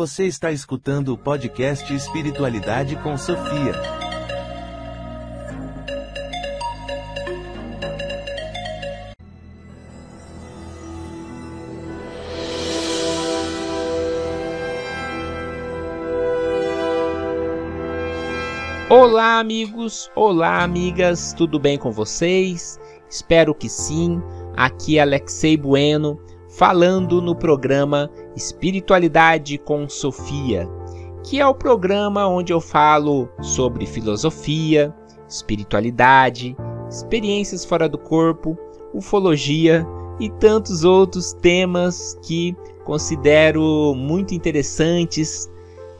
Você está escutando o podcast Espiritualidade com Sofia. Olá, amigos! Olá, amigas! Tudo bem com vocês? Espero que sim. Aqui é Alexei Bueno falando no programa Espiritualidade com Sofia, que é o programa onde eu falo sobre filosofia, espiritualidade, experiências fora do corpo, ufologia e tantos outros temas que considero muito interessantes.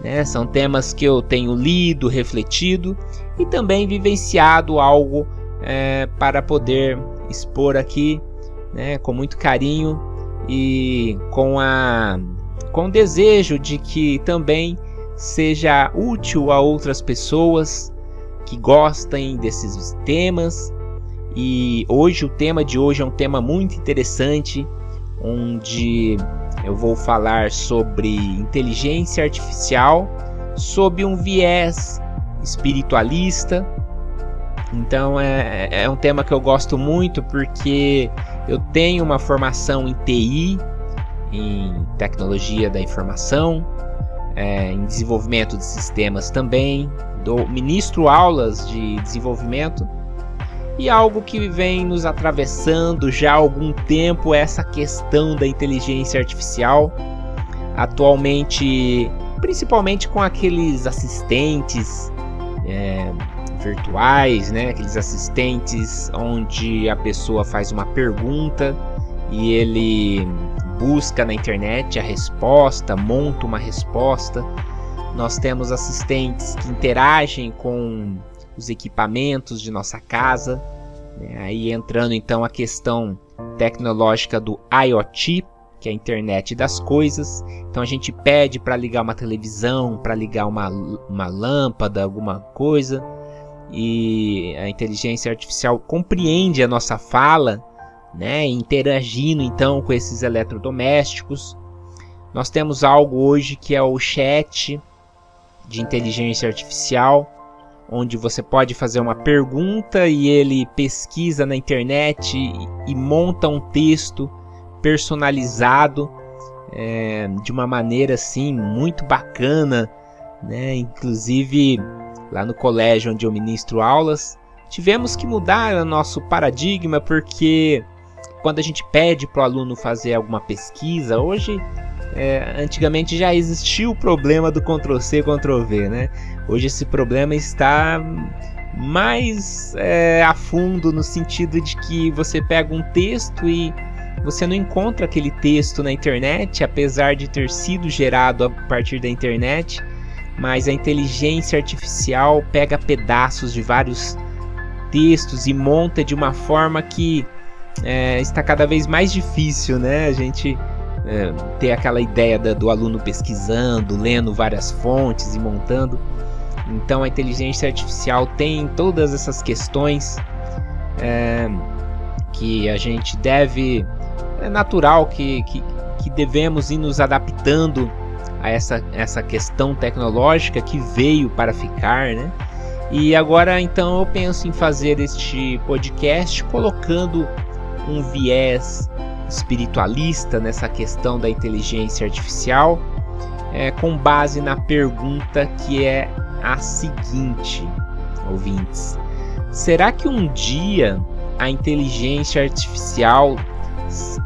Né? São temas que eu tenho lido, refletido e também vivenciado algo é, para poder expor aqui né, com muito carinho e com a com o desejo de que também seja útil a outras pessoas que gostem desses temas. E hoje o tema de hoje é um tema muito interessante, onde eu vou falar sobre inteligência artificial sob um viés espiritualista. Então é, é um tema que eu gosto muito porque eu tenho uma formação em TI, em tecnologia da informação, é, em desenvolvimento de sistemas também, dou, ministro aulas de desenvolvimento e algo que vem nos atravessando já há algum tempo é essa questão da inteligência artificial. Atualmente, principalmente com aqueles assistentes é, virtuais, né? Aqueles assistentes onde a pessoa faz uma pergunta e ele busca na internet a resposta, monta uma resposta. Nós temos assistentes que interagem com os equipamentos de nossa casa. Né? Aí entrando então a questão tecnológica do IoT, que é a internet das coisas. Então a gente pede para ligar uma televisão, para ligar uma, uma lâmpada, alguma coisa e a inteligência artificial compreende a nossa fala, né, interagindo então com esses eletrodomésticos. Nós temos algo hoje que é o chat de inteligência artificial, onde você pode fazer uma pergunta e ele pesquisa na internet e, monta um texto personalizado é, de uma maneira assim muito bacana, né? Inclusive lá no colégio onde eu ministro aulas, tivemos que mudar o nosso paradigma porque quando a gente pede para o aluno fazer alguma pesquisa, hoje, é, antigamente já existia o problema do Ctrl C, Ctrl V, né? Hoje esse problema está mais é, a fundo no sentido de que você pega um texto e você não encontra aquele texto na internet, apesar de ter sido gerado a partir da internet mas a inteligência artificial pega pedaços de vários textos e monta de uma forma que é, está cada vez mais difícil, né? A gente é, ter aquela ideia da, do aluno pesquisando, lendo várias fontes e montando. Então a inteligência artificial tem todas essas questões é, que a gente deve. É natural que, que, que devemos ir nos adaptando a essa, essa questão tecnológica que veio para ficar, né? E agora então eu penso em fazer este podcast colocando um viés espiritualista nessa questão da inteligência artificial, é, com base na pergunta que é a seguinte, ouvintes: será que um dia a inteligência artificial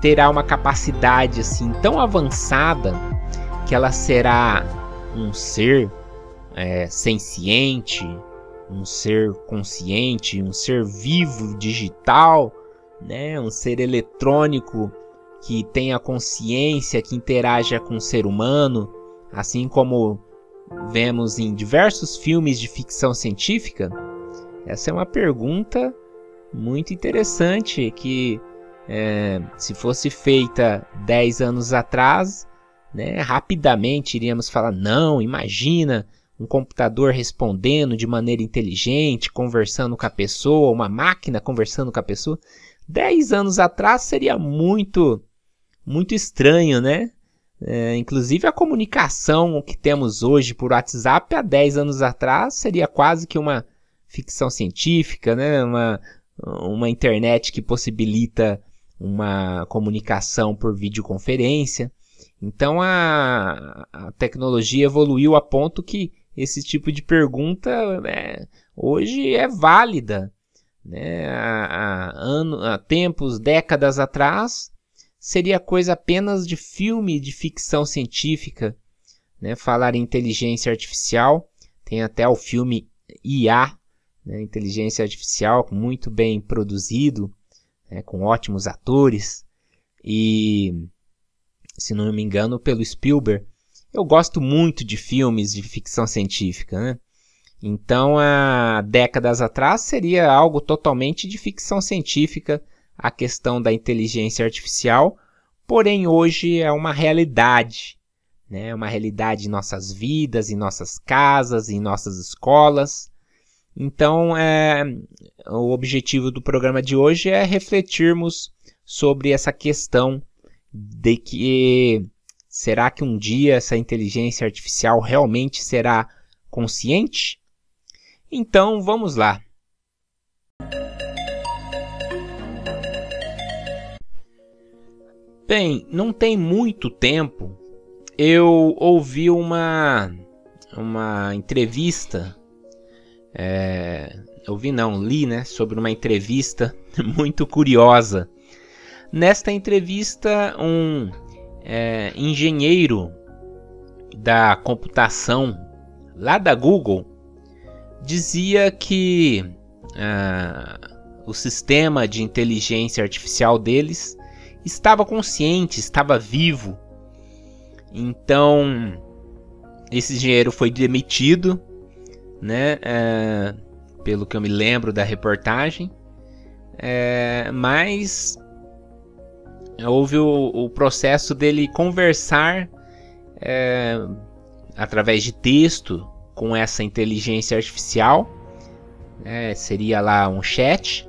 terá uma capacidade assim tão avançada que ela será um ser é, senciente, um ser consciente, um ser vivo, digital, né? um ser eletrônico que tenha consciência, que interaja com o ser humano, assim como vemos em diversos filmes de ficção científica? Essa é uma pergunta muito interessante que, é, se fosse feita 10 anos atrás, né? Rapidamente iríamos falar: não, imagina um computador respondendo de maneira inteligente, conversando com a pessoa, uma máquina conversando com a pessoa. Dez anos atrás seria muito, muito estranho, né? É, inclusive a comunicação que temos hoje por WhatsApp há 10 anos atrás seria quase que uma ficção científica, né? uma, uma internet que possibilita uma comunicação por videoconferência. Então a, a tecnologia evoluiu a ponto que esse tipo de pergunta é, hoje é válida. Né? Há, há, ano, há tempos, décadas atrás, seria coisa apenas de filme de ficção científica. Né? Falar em inteligência artificial, tem até o filme IA, né? inteligência artificial, muito bem produzido, né? com ótimos atores. E, se não me engano, pelo Spielberg. Eu gosto muito de filmes de ficção científica, né? Então, há décadas atrás seria algo totalmente de ficção científica a questão da inteligência artificial, porém hoje é uma realidade, né? Uma realidade em nossas vidas, em nossas casas, em nossas escolas. Então, é, o objetivo do programa de hoje é refletirmos sobre essa questão de que será que um dia essa inteligência artificial realmente será consciente? Então vamos lá. Bem, não tem muito tempo eu ouvi uma uma entrevista, é, ouvi não, li, né, sobre uma entrevista muito curiosa. Nesta entrevista, um é, engenheiro da computação lá da Google dizia que ah, o sistema de inteligência artificial deles estava consciente, estava vivo. Então, esse engenheiro foi demitido, né? É, pelo que eu me lembro da reportagem. É, mas houve o, o, processo dele conversar é, através de texto com essa inteligência artificial, né, seria lá um chat,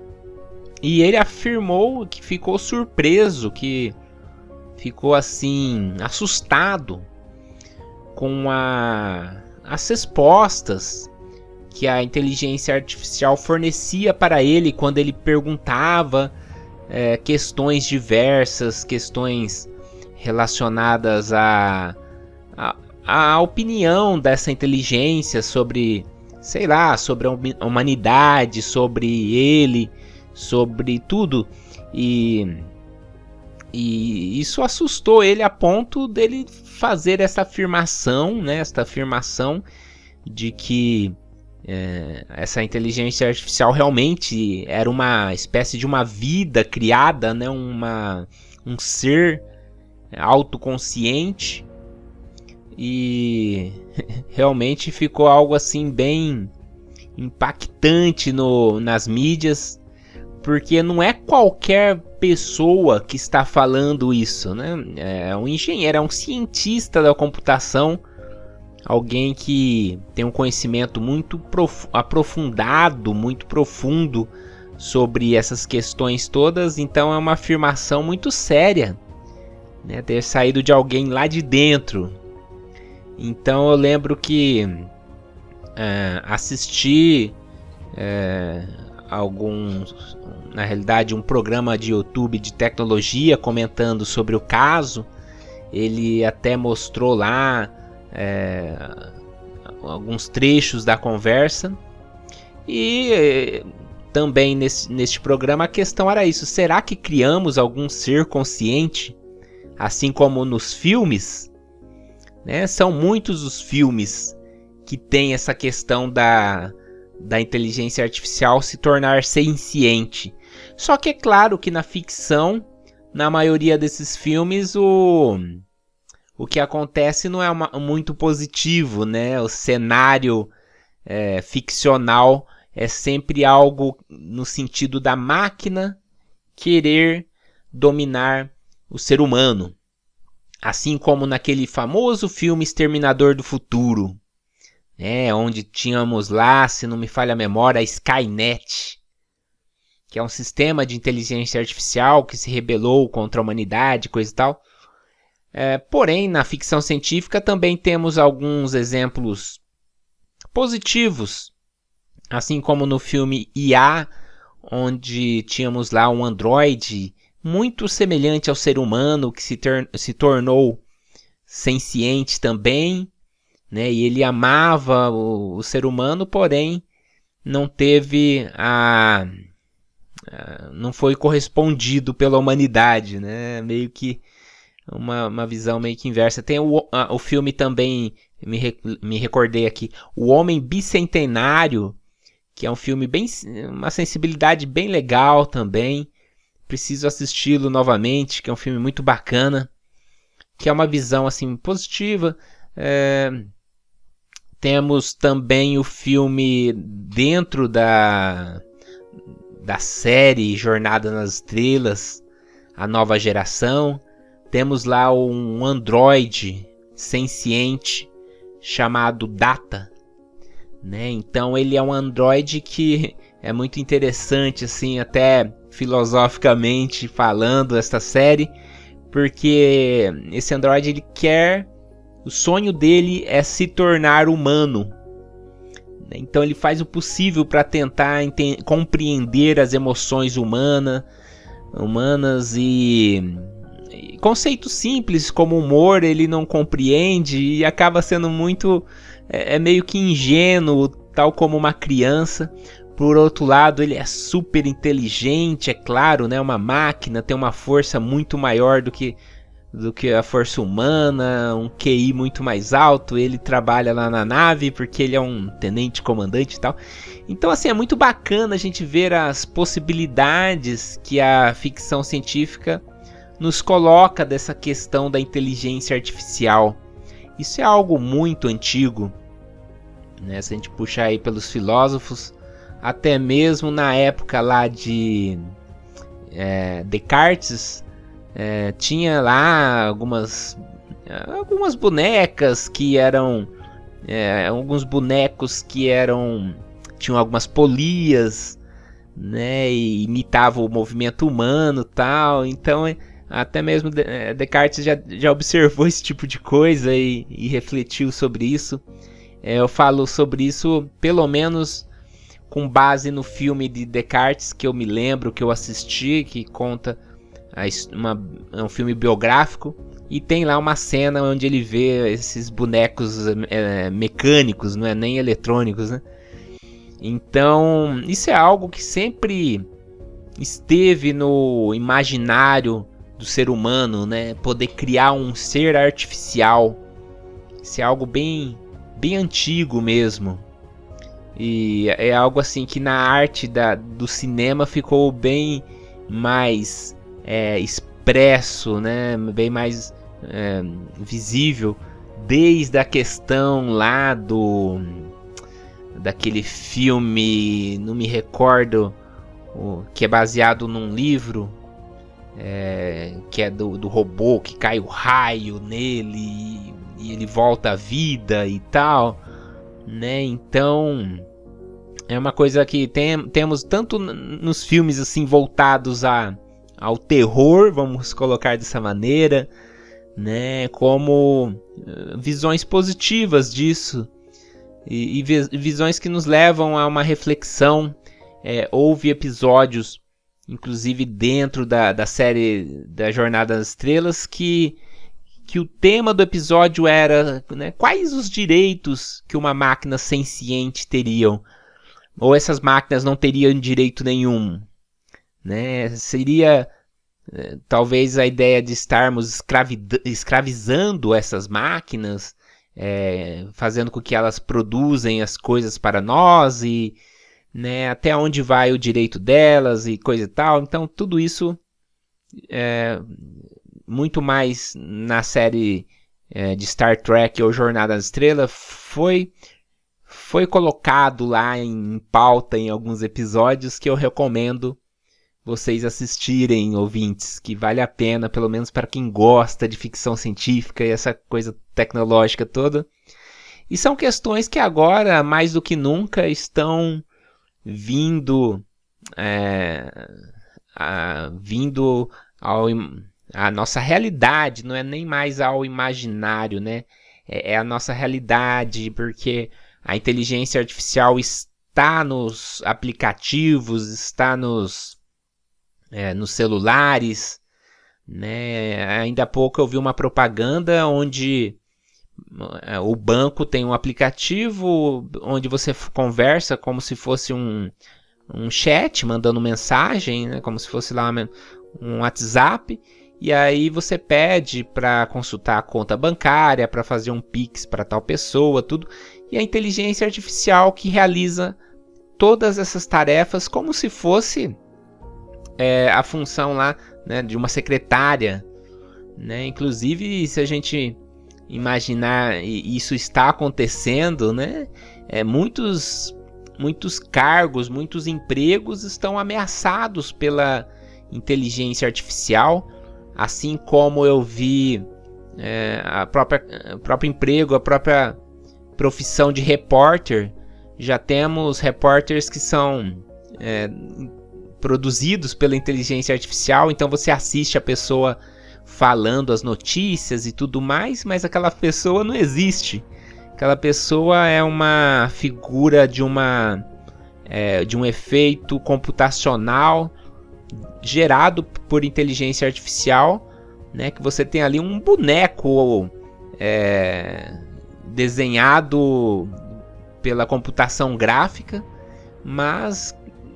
e ele afirmou que ficou surpreso, que ficou assim assustado com a, as respostas que a inteligência artificial fornecia para ele quando ele perguntava é, questões diversas, questões relacionadas a, a, a opinião dessa inteligência sobre, sei lá, sobre a humanidade, sobre ele, sobre tudo. E, e isso assustou ele a ponto dele fazer essa afirmação, né, esta afirmação de que é, essa inteligência artificial realmente era uma espécie de uma vida criada, né, uma, um ser autoconsciente. E realmente ficou algo assim bem impactante no, nas mídias, porque não é qualquer pessoa que está falando isso, né? É um engenheiro, é um cientista da computação, alguém que tem um conhecimento muito aprofundado, muito profundo sobre essas questões todas, então é uma afirmação muito séria, né? Ter saído de alguém lá de dentro, então eu lembro que é, assisti é, alguns, na realidade, um programa de YouTube de tecnologia comentando sobre o caso. Ele até mostrou lá é, alguns trechos da conversa. E também nesse, neste programa a questão era isso: será que criamos algum ser consciente, assim como nos filmes? Né? São muitos os filmes que tem essa questão da, da inteligência artificial se tornar senciente. Só que é claro que na ficção, na maioria desses filmes, o, o que acontece não é uma, muito positivo, né? O cenário é, ficcional é sempre algo no sentido da máquina querer dominar o ser humano. Assim como naquele famoso filme Exterminador do Futuro, né, onde tínhamos lá, se não me falha a memória, a Skynet, que é um sistema de inteligência artificial que se rebelou contra a humanidade, coisa e tal. É, porém, na ficção científica também temos alguns exemplos positivos, assim como no filme IA, onde tínhamos lá um androide muito semelhante ao ser humano que se, se tornou senciente também, né? E ele amava o, o ser humano, porém não teve a, a, não foi correspondido pela humanidade, né? Meio que uma, uma visão meio que inversa. Tem o, a, o filme também, me, me recordei aqui, O Homem Bicentenário, que é um filme bem, uma sensibilidade bem legal também. Preciso assisti-lo novamente, que é um filme muito bacana, que é uma visão assim positiva. É, temos também o filme dentro da, da série Jornada nas Estrelas, a nova geração. Temos lá um androide senciente chamado Data. Né? Então ele é um androide que é muito interessante, assim, até filosoficamente falando, esta série, porque esse androide ele quer o sonho dele é se tornar humano. Então ele faz o possível para tentar compreender as emoções humana, humanas e conceitos simples como humor ele não compreende e acaba sendo muito é, é meio que ingênuo, tal como uma criança. Por outro lado, ele é super inteligente, é claro, né? Uma máquina tem uma força muito maior do que do que a força humana, um QI muito mais alto. Ele trabalha lá na nave porque ele é um tenente comandante e tal. Então, assim, é muito bacana a gente ver as possibilidades que a ficção científica nos coloca dessa questão da inteligência artificial. Isso é algo muito antigo, né? Se a gente puxar aí pelos filósofos, até mesmo na época lá de é, Descartes, é, tinha lá algumas algumas bonecas que eram é, alguns bonecos que eram tinham algumas polias né e imitavam o movimento humano tal então até mesmo é, Descartes já, já observou esse tipo de coisa e, e refletiu sobre isso é, eu falo sobre isso pelo menos com base no filme de Descartes que eu me lembro que eu assisti que conta uma, é um filme biográfico e tem lá uma cena onde ele vê esses bonecos é, mecânicos, não é nem eletrônicos, né? Então, isso é algo que sempre esteve no imaginário do ser humano, né? Poder criar um ser artificial. Isso é algo bem, bem antigo mesmo. E é algo assim que na arte da, do cinema ficou bem mais é, expresso, né, bem mais é, visível, desde a questão lá do daquele filme, não me recordo, que é baseado num livro, é, que é do, do robô que cai o raio nele e, e ele volta à vida e tal, né? Então é uma coisa que tem, temos tanto nos filmes assim voltados a ao terror, vamos colocar dessa maneira, né, como eh, visões positivas disso e, e visões que nos levam a uma reflexão. É, houve episódios, inclusive dentro da, da série da Jornada das Estrelas, que, que o tema do episódio era né, quais os direitos que uma máquina senciente teriam. Ou essas máquinas não teriam direito nenhum né? Seria é, talvez a ideia de estarmos escravizando essas máquinas, é, fazendo com que elas produzem as coisas para nós e né, até onde vai o direito delas e coisa e tal. Então tudo isso é, muito mais na série é, de Star Trek ou Jornada das Estrelas foi foi colocado lá em pauta em alguns episódios que eu recomendo vocês assistirem, ouvintes, que vale a pena, pelo menos para quem gosta de ficção científica e essa coisa tecnológica toda. E são questões que agora, mais do que nunca, estão vindo, é, a, vindo ao, a nossa realidade, não é nem mais ao imaginário, né? É, é a nossa realidade, porque a inteligência artificial está nos aplicativos, está nos, é, nos celulares, né? Ainda há pouco eu vi uma propaganda onde o banco tem um aplicativo onde você conversa como se fosse um, um chat, mandando mensagem, né? como se fosse lá um WhatsApp. E aí você pede para consultar a conta bancária, para fazer um Pix para tal pessoa, tudo. E a inteligência artificial que realiza todas essas tarefas como se fosse é, a função lá né, de uma secretária. Né? Inclusive, se a gente imaginar isso está acontecendo, né? É, muitos, muitos cargos, muitos empregos estão ameaçados pela inteligência artificial, assim como eu vi é, a própria o próprio emprego, a própria profissão de repórter. Já temos repórteres que são é, produzidos pela inteligência artificial, então você assiste a pessoa falando as notícias e tudo mais, mas aquela pessoa não existe. Aquela pessoa é uma figura de uma é, de um efeito computacional gerado por inteligência artificial, né? Que você tem ali um boneco é, desenhado pela computação gráfica, mas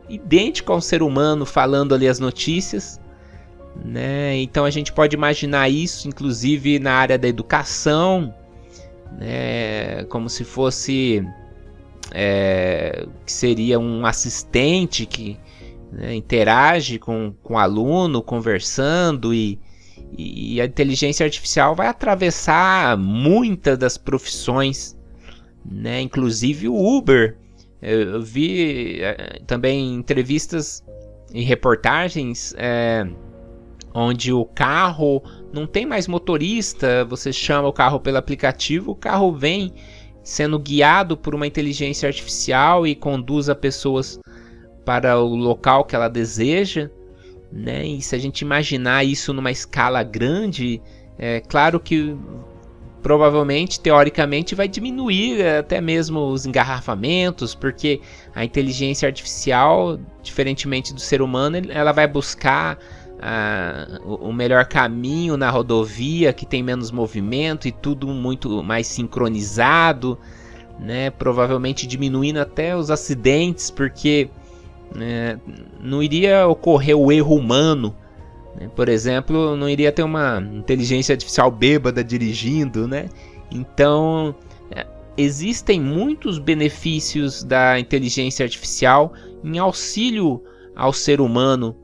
idêntico ao ser humano falando ali as notícias. Né? Então a gente pode imaginar isso, inclusive na área da educação, né? como se fosse é, que seria um assistente que né, interage com, com o aluno, conversando e, e a inteligência artificial vai atravessar muitas das profissões, né? Inclusive o Uber eu, vi é, também entrevistas e reportagens é, onde o carro não tem mais motorista, você chama o carro pelo aplicativo, o carro vem sendo guiado por uma inteligência artificial e conduz a pessoas para o local que ela deseja. Né? E se a gente imaginar isso numa escala grande, é claro que provavelmente, teoricamente, vai diminuir até mesmo os engarrafamentos, porque a inteligência artificial, diferentemente do ser humano, ela vai buscar ah, o melhor caminho na rodovia que tem menos movimento e tudo muito mais sincronizado, né? Provavelmente diminuindo até os acidentes, porque né, não iria ocorrer o erro humano né? Por exemplo, não iria ter uma inteligência artificial bêbada dirigindo, né? Então, é, existem muitos benefícios da inteligência artificial em auxílio ao ser humano,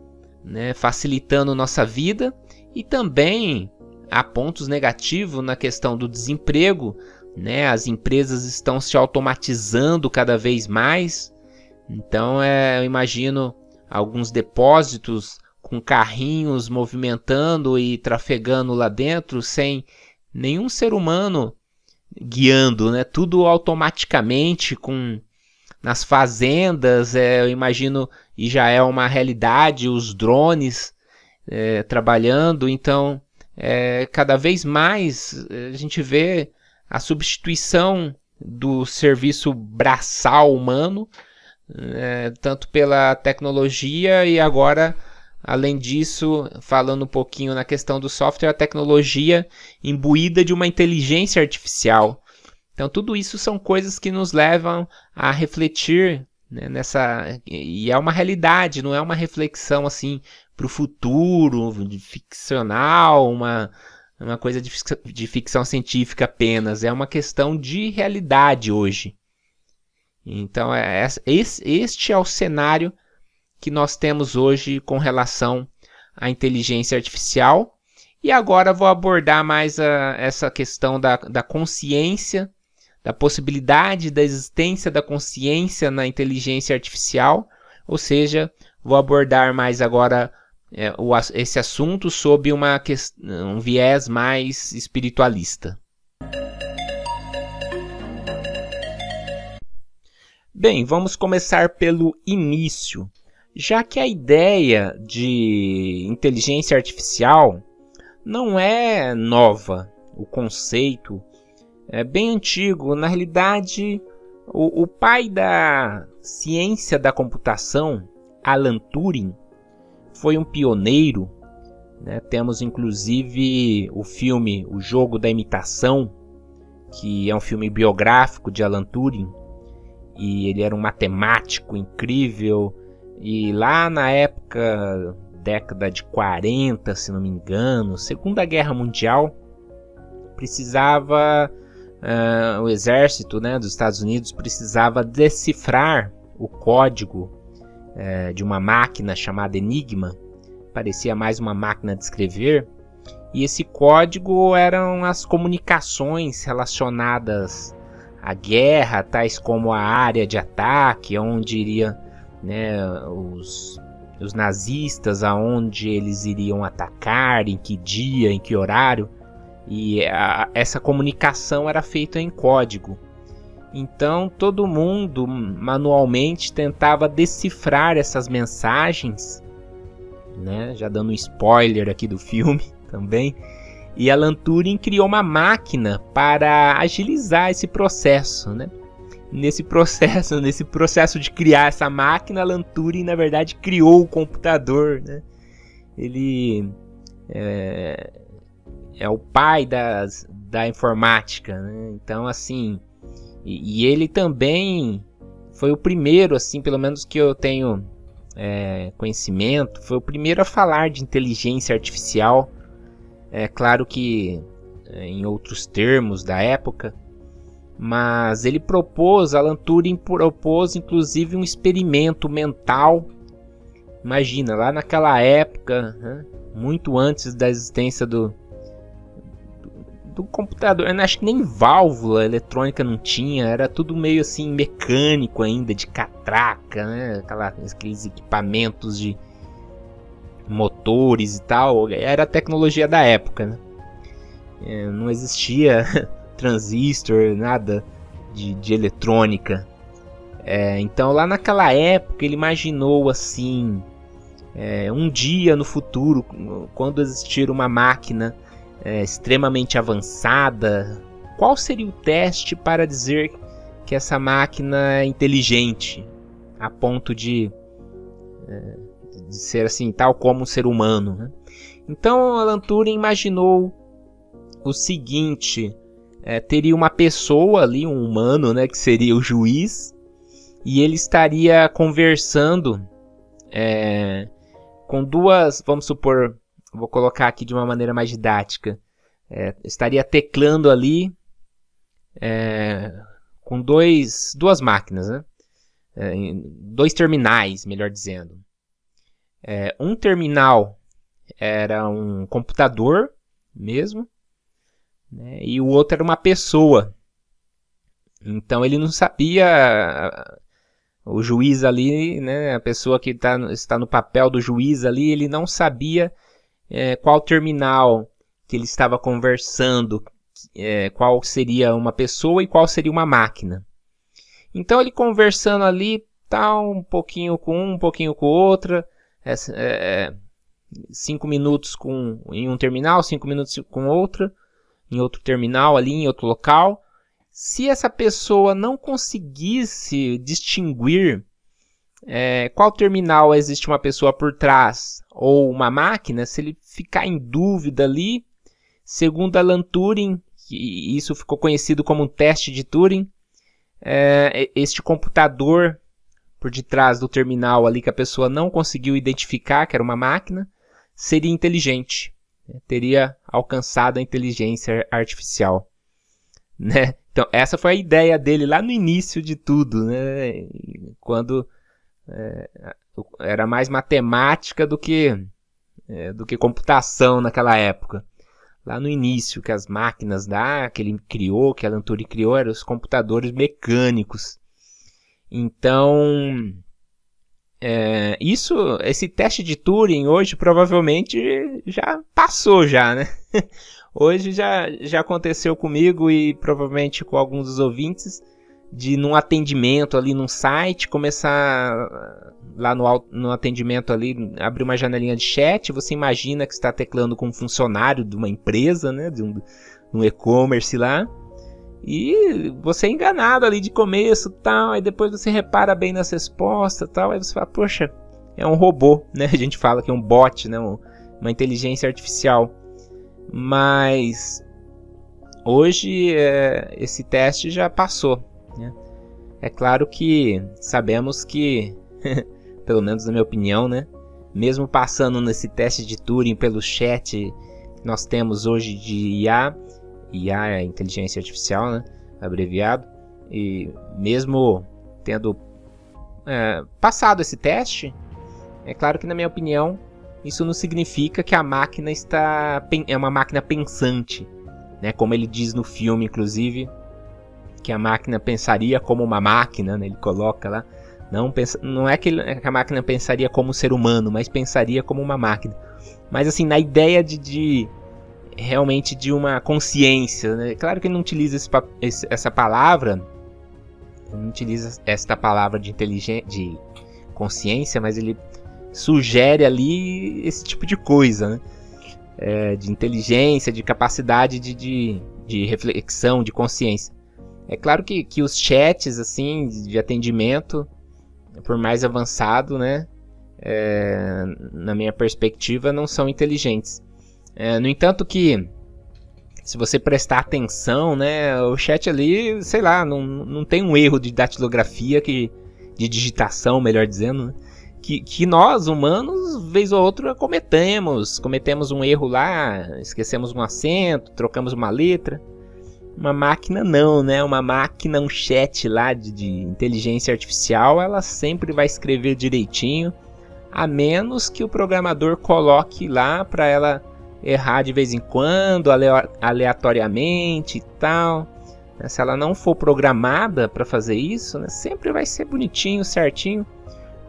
né? facilitando nossa vida e também há pontos negativos na questão do desemprego, né? As empresas estão se automatizando cada vez mais. Então, é, eu imagino alguns depósitos com carrinhos movimentando e trafegando lá dentro sem nenhum ser humano guiando, né? Tudo automaticamente com nas fazendas, é, eu imagino e já é uma realidade os drones é, trabalhando, então é, cada vez mais é, a gente vê a substituição do serviço braçal humano, é, tanto pela tecnologia e agora Além disso, falando um pouquinho na questão do software, a tecnologia imbuída de uma inteligência artificial. Então, tudo isso são coisas que nos levam a refletir né, nessa. E é uma realidade, não é uma reflexão assim para o futuro, ficcional, uma, uma coisa de, de ficção científica apenas. É uma questão de realidade hoje. Então, é, este é o cenário que nós temos hoje com relação à inteligência artificial. E agora vou abordar mais a, essa questão da, da consciência, da possibilidade da existência da consciência na inteligência artificial, ou seja, vou abordar mais agora é, o, esse assunto sob uma, um viés mais espiritualista. Bem, vamos começar pelo início já que a ideia de inteligência artificial não é nova. O conceito é bem antigo. Na realidade, o, o pai da ciência da computação, Alan Turing, foi um pioneiro. Né? Temos inclusive o filme O Jogo da Imitação, que é um filme biográfico de Alan Turing. E ele era um matemático incrível. E lá na época, década de 40, se não me engano, Segunda Guerra Mundial, precisava uh, o exército né, dos Estados Unidos precisava decifrar o código uh, de uma máquina chamada Enigma. Parecia mais uma máquina de escrever. E esse código eram as comunicações relacionadas à guerra, tais como a área de ataque, onde iria né, os, os nazistas, aonde eles iriam atacar, em que dia, em que horário e a, essa comunicação era feita em código. Então todo mundo manualmente tentava decifrar essas mensagens, né? Já dando um spoiler aqui do filme também. E Alan Turing criou uma máquina para agilizar esse processo, né? Nesse processo, nesse processo de criar essa máquina, Alan Turing na verdade criou o computador, né? Ele é, é o pai das, da informática, né? Então, assim, e, e, ele também foi o primeiro, assim, pelo menos que eu tenho é, conhecimento, foi o primeiro a falar de inteligência artificial. É claro que é, em outros termos da época, mas ele propôs, Alan Turing propôs inclusive um experimento mental. Imagina, lá naquela época, né, muito antes da existência do, do computador. Eu acho que nem válvula eletrônica não tinha, era tudo meio assim mecânico ainda, de catraca, né? Aquela, aqueles equipamentos de motores e tal. Era a tecnologia da época, né? É, não existia transistor, nada de, de eletrônica. É, então lá naquela época ele imaginou assim. É, um dia no futuro, quando existir uma máquina é, extremamente avançada, qual seria o teste para dizer que essa máquina é inteligente a ponto de, é, de ser assim, tal como um ser humano? Né? Então Alan Turing imaginou o seguinte: é, teria uma pessoa ali, um humano, né, que seria o juiz, e ele estaria conversando é, com duas, vamos supor, vou colocar aqui de uma maneira mais didática. É, estaria teclando ali é, com dois, duas máquinas, né? É, dois terminais, melhor dizendo. É, um terminal era um computador mesmo, né? e o outro era uma pessoa. Então ele não sabia o juiz ali, né, a pessoa que tá, está no papel do juiz ali, ele não sabia é, qual terminal que ele estava conversando, é, qual seria uma pessoa e qual seria uma máquina. Então ele conversando ali, tá um pouquinho com um, um pouquinho com outra, é, é, cinco minutos com em um terminal, cinco minutos com outra, em outro terminal ali, em outro local. Se essa pessoa não conseguisse distinguir é, qual terminal existe uma pessoa por trás ou uma máquina, se ele ficar em dúvida ali, segundo Alan Turing, que isso ficou conhecido como um teste de Turing, é, este computador por detrás do terminal ali que a pessoa não conseguiu identificar que era uma máquina, seria inteligente, né? teria alcançado a inteligência artificial, né? Então essa foi a ideia dele lá no início de tudo, né? Quando é, era mais matemática do que é, do que computação naquela época. Lá no início, que as máquinas da que ele criou, que a Turing criou, eram os computadores mecânicos. Então, é, isso, esse teste de Turing hoje provavelmente já passou já, né? Hoje já, já aconteceu comigo e provavelmente com alguns dos ouvintes de num atendimento ali num site começar lá no, no atendimento ali abrir uma janelinha de chat. Você imagina que está teclando com um funcionário de uma empresa né de um, um e-commerce lá. E você é enganado ali de começo tal aí depois você repara bem nas respostas tal aí você fala poxa é um robô né a gente fala que é um bot né um, uma inteligência artificial. Mas hoje é, esse teste já passou? É claro que sabemos que, pelo menos na minha opinião, né, mesmo passando nesse teste de Turing pelo chat que nós temos hoje de IA, IA é inteligência artificial, né, abreviado, e mesmo tendo é, passado esse teste, é claro que na minha opinião isso não significa que a máquina está é uma máquina pensante, né? Como ele diz no filme, inclusive, que a máquina pensaria como uma máquina, né? ele coloca lá. Não, pensa, não é que, a máquina pensaria como um ser humano, mas pensaria como uma máquina. Mas assim, na ideia de, de realmente de uma consciência. Né? Claro que ele não utiliza esse, esse, essa palavra, não utiliza esta palavra de de consciência, mas ele sugere ali esse tipo de coisa, né? É, de inteligência, de capacidade de, de, de reflexão, de consciência. É claro que, que os chats, assim, de atendimento, por mais avançado, né? É, na minha perspectiva, não são inteligentes. É, no entanto que, se você prestar atenção, né? O chat ali, sei lá, não, não tem um erro de datilografia, que, de digitação, melhor dizendo, né? que, que nós, humanos, vez ou outra, cometemos. Cometemos um erro lá, esquecemos um acento, trocamos uma letra. Uma máquina não, né? Uma máquina, um chat lá de, de inteligência artificial, ela sempre vai escrever direitinho, a menos que o programador coloque lá para ela errar de vez em quando, aleatoriamente e tal. Se ela não for programada para fazer isso, né, sempre vai ser bonitinho, certinho,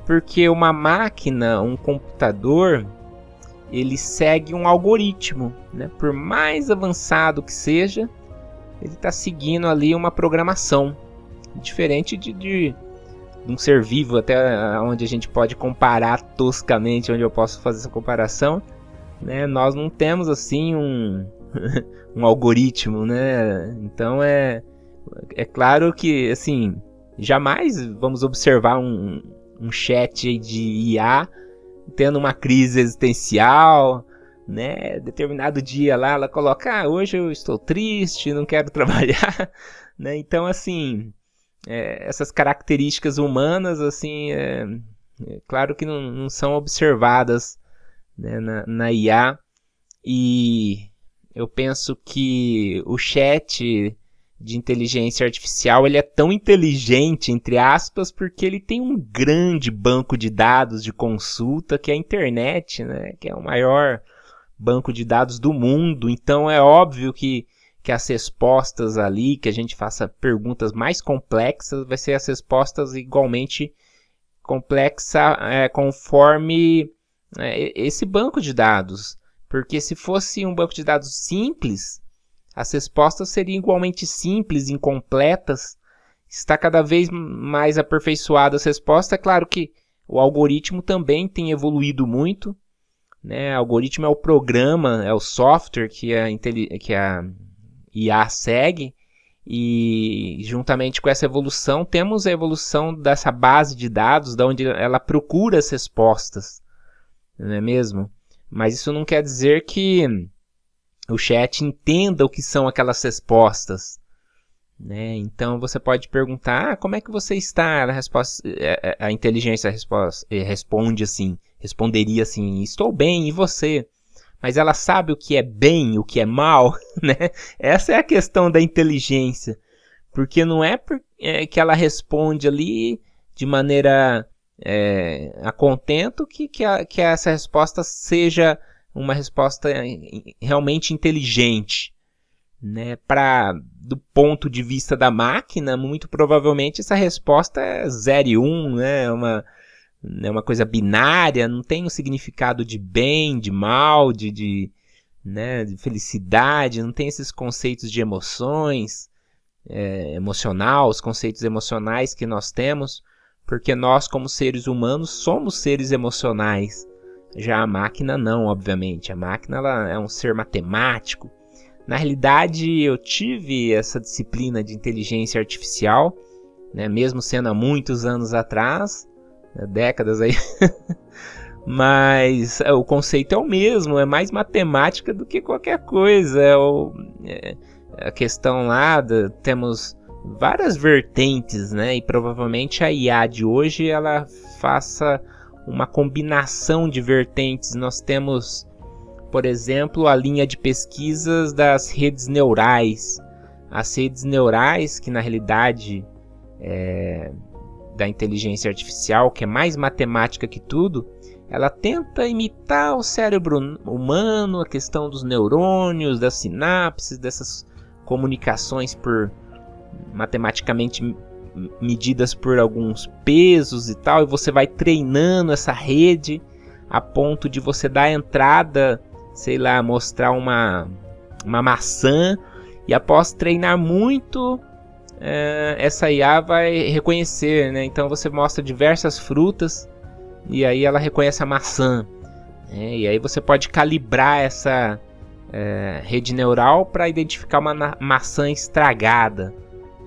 porque uma máquina, um computador, ele segue um algoritmo, né? Por mais avançado que seja, ele está seguindo ali uma programação diferente de, de, de, um ser vivo, até onde a gente pode comparar toscamente, onde eu posso fazer essa comparação. Né? Nós não temos assim um, um algoritmo, né? Então é, é claro que assim jamais vamos observar um, um chat de IA tendo uma crise existencial, né? Determinado dia lá, ela coloca: ah, hoje eu estou triste, não quero trabalhar, né? Então, assim, é, essas características humanas, assim, é, é claro que não, não, são observadas né, na, na IA e eu penso que o chat de inteligência artificial ele é tão inteligente entre aspas porque ele tem um grande banco de dados de consulta que é a internet, né, que é o maior banco de dados do mundo, então é óbvio que, que as respostas ali, que a gente faça perguntas mais complexas, vai ser as respostas igualmente complexa é, conforme é, esse banco de dados. Porque se fosse um banco de dados simples, as respostas seriam igualmente simples, incompletas. Está cada vez mais aperfeiçoada as respostas. É claro que o algoritmo também tem evoluído muito. Né? Algoritmo é o programa, é o software que a, que a IA segue. E juntamente com essa evolução, temos a evolução dessa base de dados, da onde ela procura as respostas, não é mesmo? Mas isso não quer dizer que o chat entenda o que são aquelas respostas. Né? Então você pode perguntar: ah, como é que você está? A, resposta, é, é, a inteligência responde, responde assim: responderia assim: Estou bem, e você? Mas ela sabe o que é bem, o que é mal, né? Essa é a questão da inteligência. Porque não é, é que ela responde ali de maneira é, a contento que, que, a, que essa resposta seja uma resposta realmente inteligente. Né? Para do ponto de vista da máquina, muito provavelmente essa resposta é 0 e 1, um, né? uma, é uma coisa binária, não tem um significado de bem, de mal, de, de, né, de felicidade, não tem esses conceitos de emoções. é, emocional, os conceitos emocionais que nós temos, porque nós, como seres humanos, somos seres emocionais. Já a máquina não, obviamente. A máquina ela é um ser matemático. Na realidade, eu tive essa disciplina de inteligência artificial, né, mesmo sendo há muitos anos atrás, né, décadas aí. Mas é, o conceito é o mesmo, é mais matemática do que qualquer coisa. É, o, é a questão lá, de, temos várias vertentes, né? E provavelmente a IA de hoje ela faça uma combinação de vertentes. Nós temos, por exemplo, a linha de pesquisas das redes neurais. As redes neurais, que na realidade é, da inteligência artificial, que é mais matemática que tudo, ela tenta imitar o cérebro humano, a questão dos neurônios, das sinapses, dessas comunicações por matematicamente medidas por alguns pesos e tal, e você vai treinando essa rede a ponto de você dar entrada, sei lá, mostrar uma, uma maçã, e após treinar muito, essa IA vai reconhecer, né? Então você mostra diversas frutas e aí ela reconhece a maçã. Né? E aí você pode calibrar essa é, rede neural para identificar uma maçã estragada.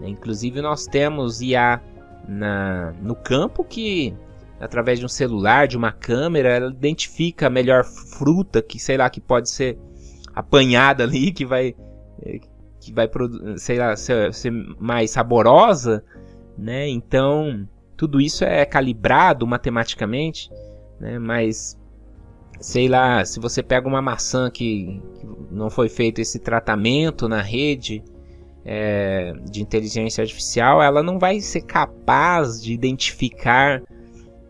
Inclusive nós temos IA na, no campo que através de um celular, de uma câmera, ela identifica a melhor fruta que sei lá que pode ser apanhada ali, que vai é, que vai sei lá, ser, ser mais saborosa, né? Então tudo isso é calibrado matematicamente, né? Mas sei lá, se você pega uma maçã que, que não foi feito esse tratamento na rede, é, de inteligência artificial, ela não vai ser capaz de identificar.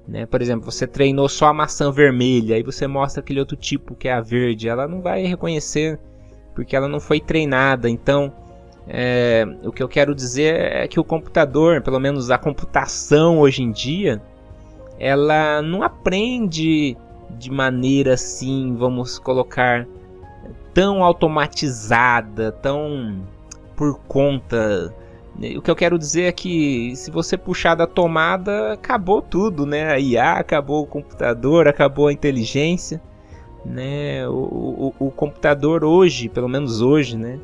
Né? Por exemplo, você treinou só a maçã vermelha, aí você mostra aquele outro tipo que é a verde, ela não vai reconhecer porque ela não foi treinada. Então, é, o que eu quero dizer é que o computador, pelo menos a computação hoje em dia, ela não aprende de maneira assim, vamos colocar, tão automatizada, tão por conta. O que eu quero dizer é que se você puxar da tomada, acabou tudo, né? A IA acabou o computador, acabou a inteligência, né? O, o, o computador hoje, pelo menos hoje, né?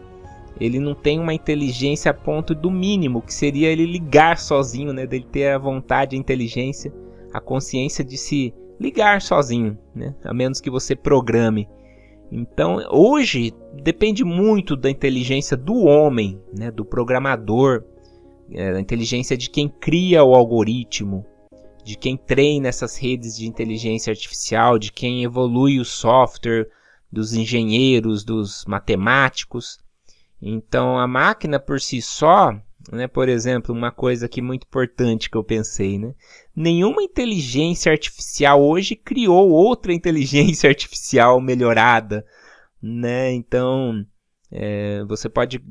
Ele não tem uma inteligência a ponto do mínimo, que seria ele ligar sozinho, né? Dele ter a vontade, a inteligência, a consciência de se ligar sozinho, né? A menos que você programe. Então, hoje depende muito da inteligência do homem, né, do programador, é, da inteligência de quem cria o algoritmo, de quem treina essas redes de inteligência artificial, de quem evolui o software, dos engenheiros, dos matemáticos. Então, a máquina por si só, né, por exemplo, uma coisa aqui muito importante que eu pensei, né? Nenhuma inteligência artificial hoje criou outra inteligência artificial melhorada, né? Então, é, você pode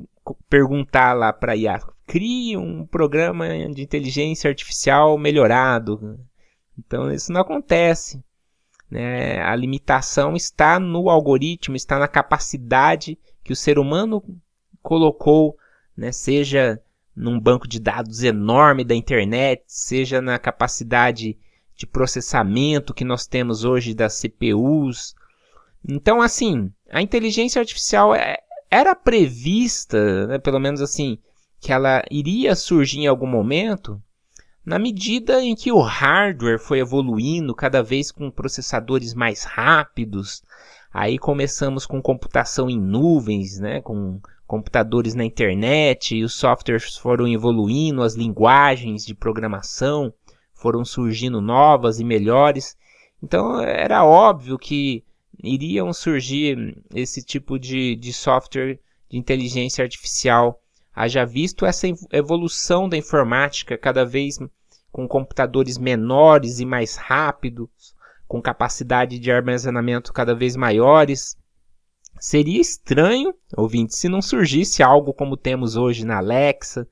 perguntar lá para IA, crie um programa de inteligência artificial melhorado. Então, isso não acontece. Né? A limitação está no algoritmo, está na capacidade que o ser humano colocou, né? seja num banco de dados enorme da internet, seja na capacidade de processamento que nós temos hoje das CPUs. Então, assim, a inteligência artificial é, era prevista, né, pelo menos assim, que ela iria surgir em algum momento, na medida em que o hardware foi evoluindo cada vez com processadores mais rápidos. Aí começamos com computação em nuvens, né, com computadores na internet, e os softwares foram evoluindo, as linguagens de programação foram surgindo novas e melhores. Então era óbvio que iriam surgir esse tipo de, de software de inteligência artificial. Haja visto essa evolução da informática cada vez com computadores menores e mais rápidos, com capacidade de armazenamento cada vez maiores. Seria estranho, ouvinte, se não surgisse algo como temos hoje na Alexa,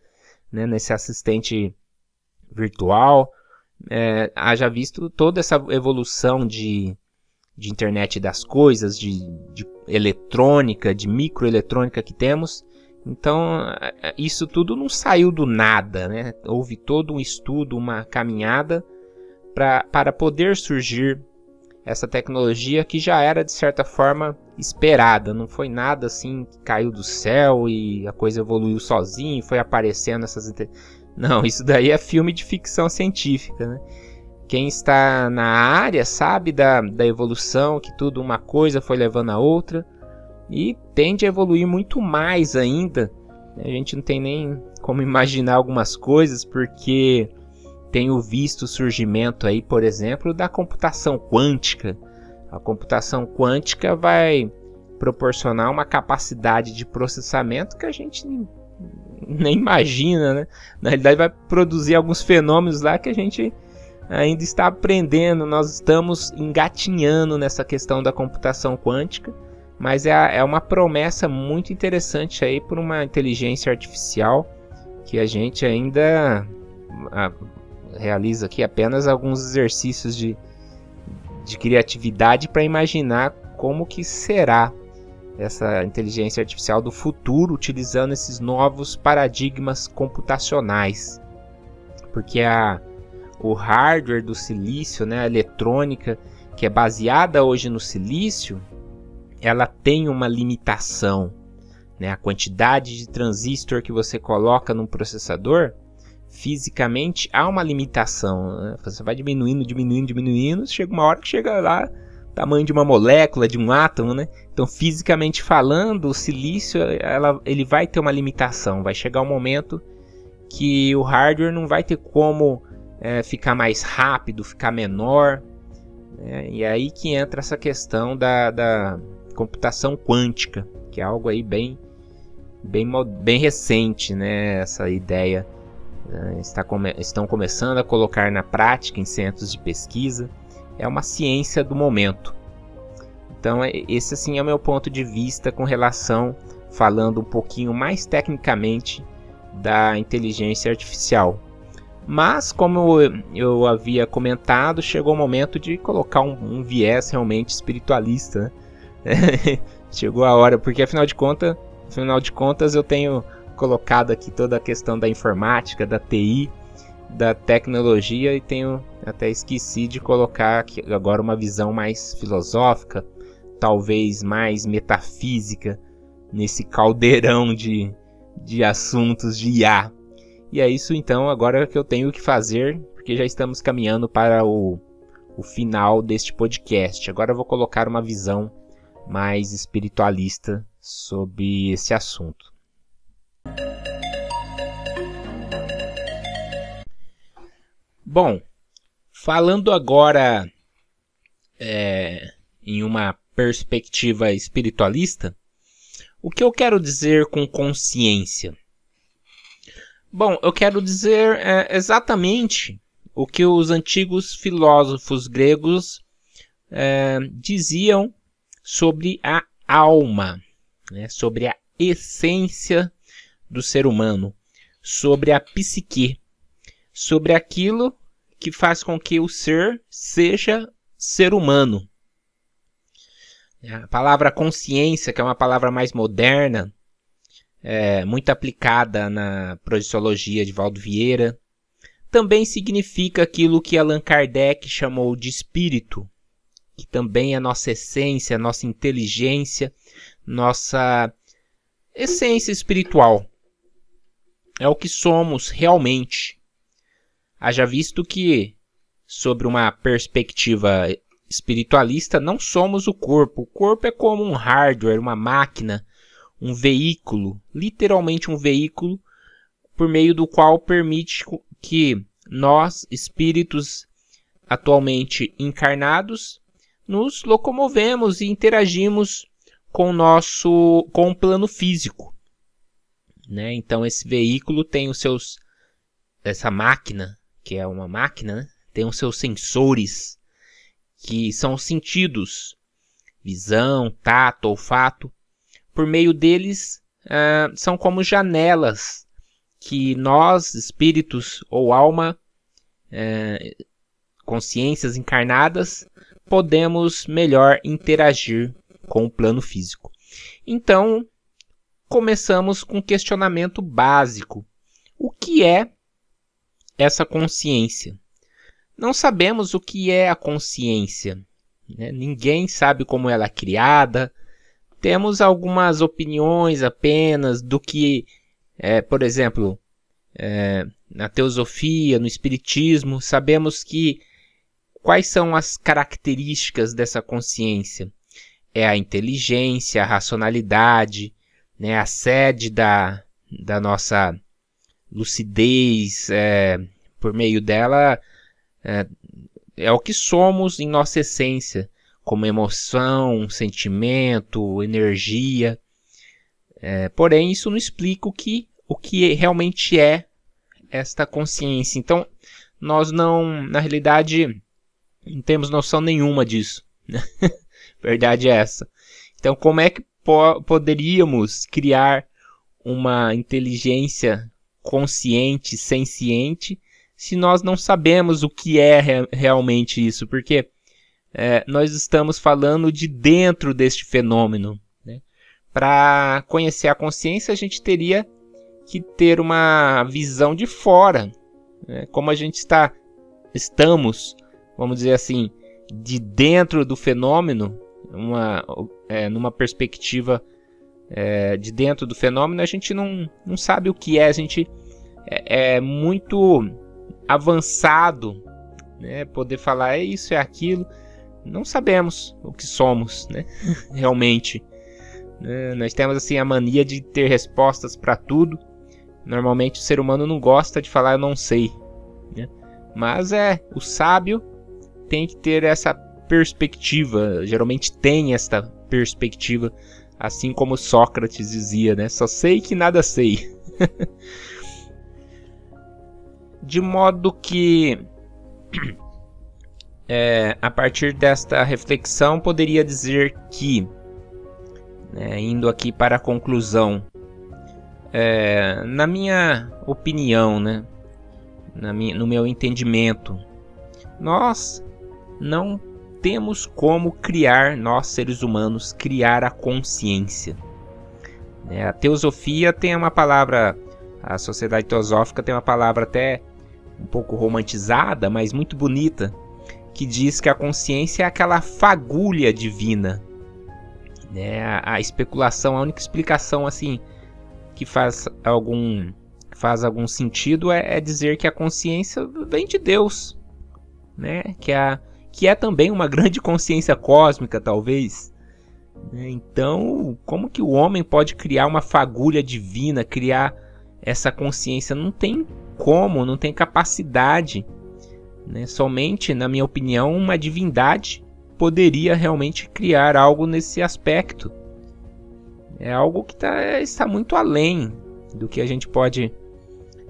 né, nesse assistente virtual. É, haja visto toda essa evolução de, de internet das coisas, de, de eletrônica, de microeletrônica que temos, Então, é, é, isso tudo não saiu do nada, né? Houve todo um estudo, uma caminhada pra, para poder surgir essa tecnologia que já era de certa forma esperada, não foi nada assim que caiu do céu e a coisa evoluiu sozinho, foi aparecendo essas não, isso daí é filme de ficção científica, né? Quem está na área sabe da, da evolução, que tudo uma coisa foi levando a outra e tende a evoluir muito mais ainda. A gente não tem nem como imaginar algumas coisas, porque tenho visto o surgimento aí, por exemplo, da computação quântica. A computação quântica vai proporcionar uma capacidade de processamento que a gente nem imagina, né? Na realidade, vai produzir alguns fenômenos lá que a gente ainda está aprendendo. Nós estamos engatinhando nessa questão da computação quântica mas é, é uma promessa muito interessante aí por uma inteligência artificial que a gente ainda a, realiza aqui apenas alguns exercícios de, de criatividade para imaginar como que será essa inteligência artificial do futuro utilizando esses novos paradigmas computacionais. Porque a, o hardware do silício, né, a eletrônica, que é baseada hoje no silício, ela tem uma limitação. Né? A quantidade de transistor que você coloca num processador, fisicamente há uma limitação. Né? Você vai diminuindo, diminuindo, diminuindo, chega uma hora que chega lá tamanho de uma molécula, de um átomo, né? Então, fisicamente falando, o silício ela, ele vai ter uma limitação. Vai chegar um momento que o hardware não vai ter como é, ficar mais rápido, ficar menor. Né? E aí que entra essa questão da, da, computação quântica, que é algo aí bem, bem, bem recente, né? Essa ideia né? está come estão começando a colocar na prática em centros de pesquisa. É uma ciência do momento. Então é, esse assim é o meu ponto de vista com relação, falando um pouquinho mais tecnicamente da inteligência artificial. Mas, como eu havia comentado, chegou o momento de colocar um, um viés realmente espiritualista. Né? Chegou a hora, porque afinal de contas, afinal de contas eu tenho colocado aqui toda a questão da informática, da TI, da tecnologia e tenho até esqueci de colocar aqui agora uma visão mais filosófica, talvez mais metafísica nesse caldeirão de, de assuntos de IA. E é isso então agora que eu tenho que fazer, porque já estamos caminhando para o, o final deste podcast. Agora eu vou colocar uma visão mais espiritualista sobre esse assunto. Bom, falando agora é, em uma perspectiva espiritualista, o que eu quero dizer com consciência? Bom, eu quero dizer é, exatamente o que os antigos filósofos gregos é, diziam sobre a alma, né, sobre a essência do ser humano, sobre a psique, sobre aquilo que faz com que o ser seja ser humano. A palavra consciência, que é uma palavra mais moderna, é, muito aplicada na projeciologia de Valdo Vieira, também significa aquilo que Allan Kardec chamou de espírito, que também é nossa essência, nossa inteligência, nossa essência espiritual. É o que somos realmente. Haja visto que, sobre uma perspectiva espiritualista, não somos o corpo. O corpo é como um hardware, uma máquina, um veículo, literalmente um veículo, por meio do qual permite que nós, espíritos atualmente encarnados, nos locomovemos e interagimos com o nosso com o plano físico. Né? Então esse veículo tem os seus essa máquina, que é uma máquina, né? tem os seus sensores que são sentidos, visão, tato, olfato. Por meio deles uh, são como janelas que nós, espíritos ou alma, uh, consciências encarnadas, podemos melhor interagir com o plano físico. Então, começamos com um questionamento básico: o que é essa consciência? Não sabemos o que é a consciência. Né? Ninguém sabe como ela é criada. Temos algumas opiniões apenas do que, é, por exemplo, é, na teosofia, no espiritismo, sabemos que quais são as características dessa consciência? É a inteligência, a racionalidade, né, a sede da, da nossa lucidez, é, por meio dela, é, é o que somos em nossa essência, como emoção, sentimento, energia. É, porém, isso não explica o que, o que realmente é esta consciência. Então, nós não, na realidade, não temos noção nenhuma disso. Né? Verdade é essa. Então, como é que po poderíamos criar uma inteligência consciente, senciente, se nós não sabemos o que é re realmente isso? Porque é, nós estamos falando de dentro deste fenômeno. Né? Para conhecer a consciência, a gente teria que ter uma visão de fora, né? como a gente está, estamos, vamos dizer assim, de dentro do fenômeno, uma, é, numa perspectiva é, de dentro do fenômeno, a gente não, não sabe o que é, a gente é, é muito avançado, né? Poder falar é isso, é aquilo, não sabemos o que somos, né? Realmente. Né? Nós temos assim a mania de ter respostas para tudo Normalmente o ser humano não gosta de falar eu não sei. Né? Mas é, o sábio tem que ter essa perspectiva, geralmente tem esta perspectiva, assim como Sócrates dizia, né? Só sei que nada sei. de modo que é, a partir desta reflexão poderia dizer que, né, indo aqui para a conclusão, é, na minha opinião, né? Na minha, no meu entendimento, nós não temos como criar, nós seres humanos, criar a consciência. É, a teosofia tem uma palavra, a sociedade teosófica tem uma palavra até um pouco romantizada, mas muito bonita, que diz que a consciência é aquela fagulha divina. É, a, a especulação, a única explicação assim que faz algum faz algum sentido é, é, dizer que a consciência vem de Deus, né? Que, é, que é também uma grande consciência cósmica, talvez. Né? Então, como que o homem pode criar uma fagulha divina, criar essa consciência? Não tem como, não tem capacidade. Né? Somente, na minha opinião, uma divindade poderia realmente criar algo nesse aspecto. É algo que tá, está muito além do que a gente pode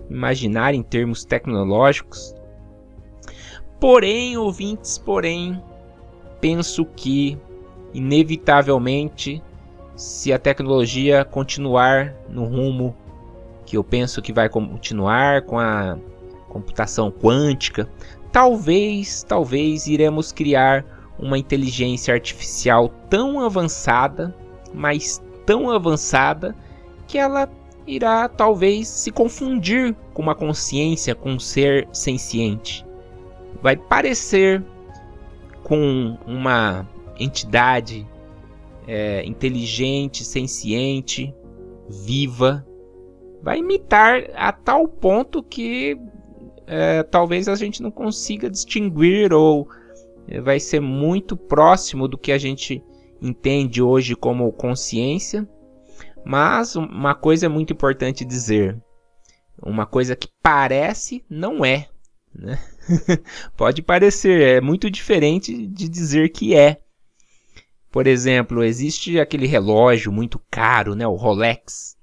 imaginar em termos tecnológicos. Porém, ouvintes, porém, penso que inevitavelmente, se a tecnologia continuar no rumo que eu penso que vai continuar com a computação quântica, talvez, talvez iremos criar uma inteligência artificial tão avançada, mas tão avançada que ela irá talvez se confundir com uma consciência, com um ser senciente. Vai parecer com uma entidade é, inteligente, senciente, viva. Vai imitar a tal ponto que é, talvez a gente não consiga distinguir ou é, vai ser muito próximo do que a gente entende hoje como consciência, mas uma coisa é muito importante dizer: uma coisa que parece não é. Né? Pode parecer, é muito diferente de dizer que é. Por exemplo, existe aquele relógio muito caro, né, o Rolex,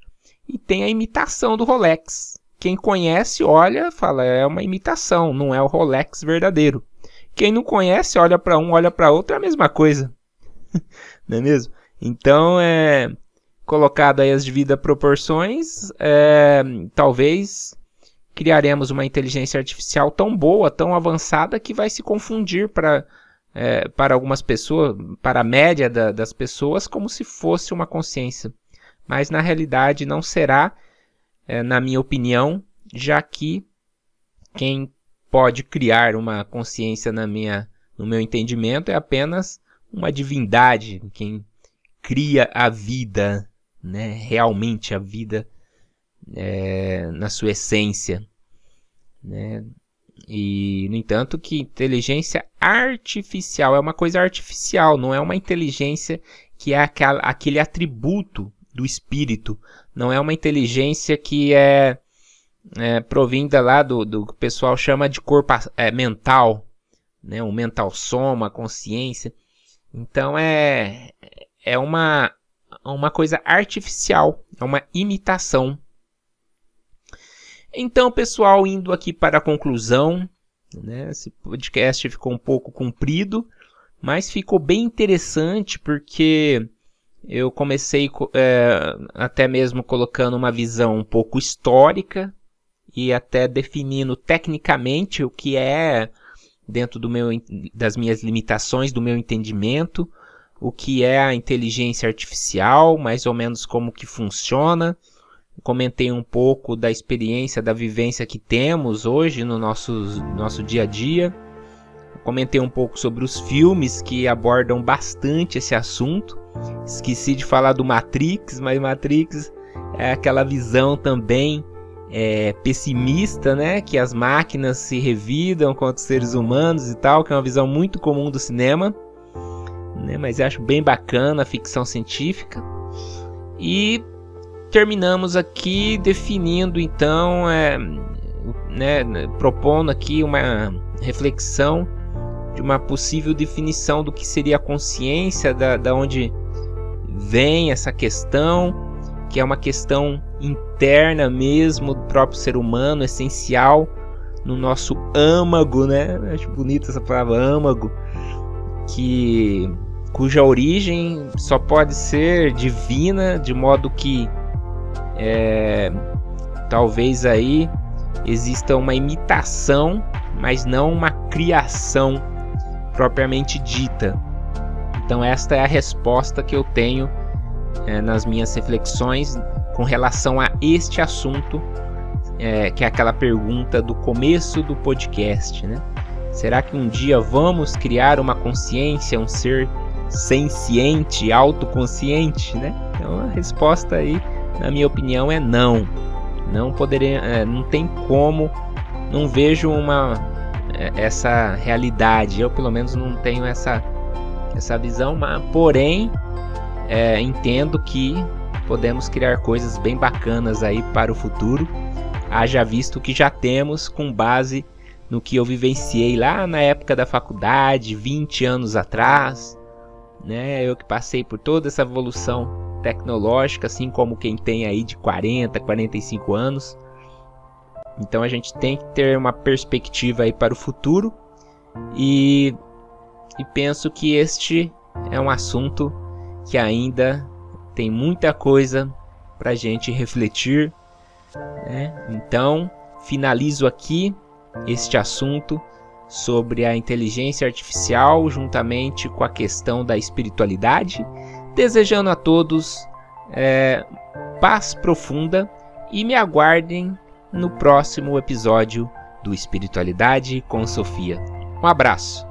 e tem a imitação do Rolex. Quem conhece, olha, fala, é uma imitação, não é o Rolex verdadeiro. Quem não conhece, olha para um, olha para outro, é a mesma coisa. não é mesmo? Então, é, colocado aí as devidas proporções, é, talvez criaremos uma inteligência artificial tão boa, tão avançada, que vai se confundir para é, para algumas pessoas, para a média da, das pessoas, como se fosse uma consciência. mas na realidade não será, é, na minha opinião, já que quem pode criar uma consciência na minha, no meu entendimento é apenas uma divindade, quem cria a vida, né, realmente a vida é, na sua essência, né? E, no entanto, que inteligência artificial é uma coisa artificial, não é uma inteligência que é aquela, aquele atributo do espírito, não é uma inteligência que é, é provinda lá do, do que o pessoal chama de corpo é, mental, né? o mental soma, consciência. Então é, é uma, uma coisa artificial, é uma imitação. Então, pessoal, indo aqui para a conclusão, né? Esse podcast ficou um pouco comprido, mas ficou bem interessante porque eu comecei é, até mesmo colocando uma visão um pouco histórica e até definindo tecnicamente o que é dentro do meu, das minhas limitações, do meu entendimento, o que é a inteligência artificial, mais ou menos como que funciona, comentei um pouco da experiência, da vivência que temos hoje no nosso, nosso dia a dia. Comentei um pouco sobre os filmes que abordam bastante esse assunto. Esqueci de falar do Matrix, mas Matrix é aquela visão também é, pessimista, né? Que as máquinas se revidam contra os seres humanos e tal, que é uma visão muito comum do cinema. Né? Mas eu acho bem bacana a ficção científica. E terminamos aqui definindo então, é, né, propondo aqui uma reflexão de uma possível definição do que seria a consciência, da, da onde vem essa questão, que é uma questão interna mesmo do próprio ser humano, essencial no nosso âmago, né? Acho bonita essa palavra âmago, que cuja origem só pode ser divina, de modo que é, talvez aí exista uma imitação, mas não uma criação propriamente dita. Então, esta é a resposta que eu tenho é, nas minhas reflexões com relação a este assunto, é, que é aquela pergunta do começo do podcast, né? Será que um dia vamos criar uma consciência, um ser senciente, autoconsciente, né? Então a resposta aí na minha opinião, é não. Não poderia, é, não tem como, não vejo uma é, essa realidade. Eu pelo menos não tenho essa essa visão, mas porém é, entendo que podemos criar coisas bem bacanas aí para o futuro. Haja visto que já temos com base no que eu vivenciei lá na época da faculdade, 20 anos atrás, né? Eu que passei por toda essa evolução tecnológica, assim como quem tem aí de 40, 45 anos. Então a gente tem que ter uma perspectiva aí para o futuro e, e penso que este é um assunto que ainda tem muita coisa para a gente refletir. Né? Então finalizo aqui este assunto sobre a inteligência artificial juntamente com a questão da espiritualidade desejando a todos é, paz profunda e me aguardem no próximo episódio do Espiritualidade com Sofia. Um abraço.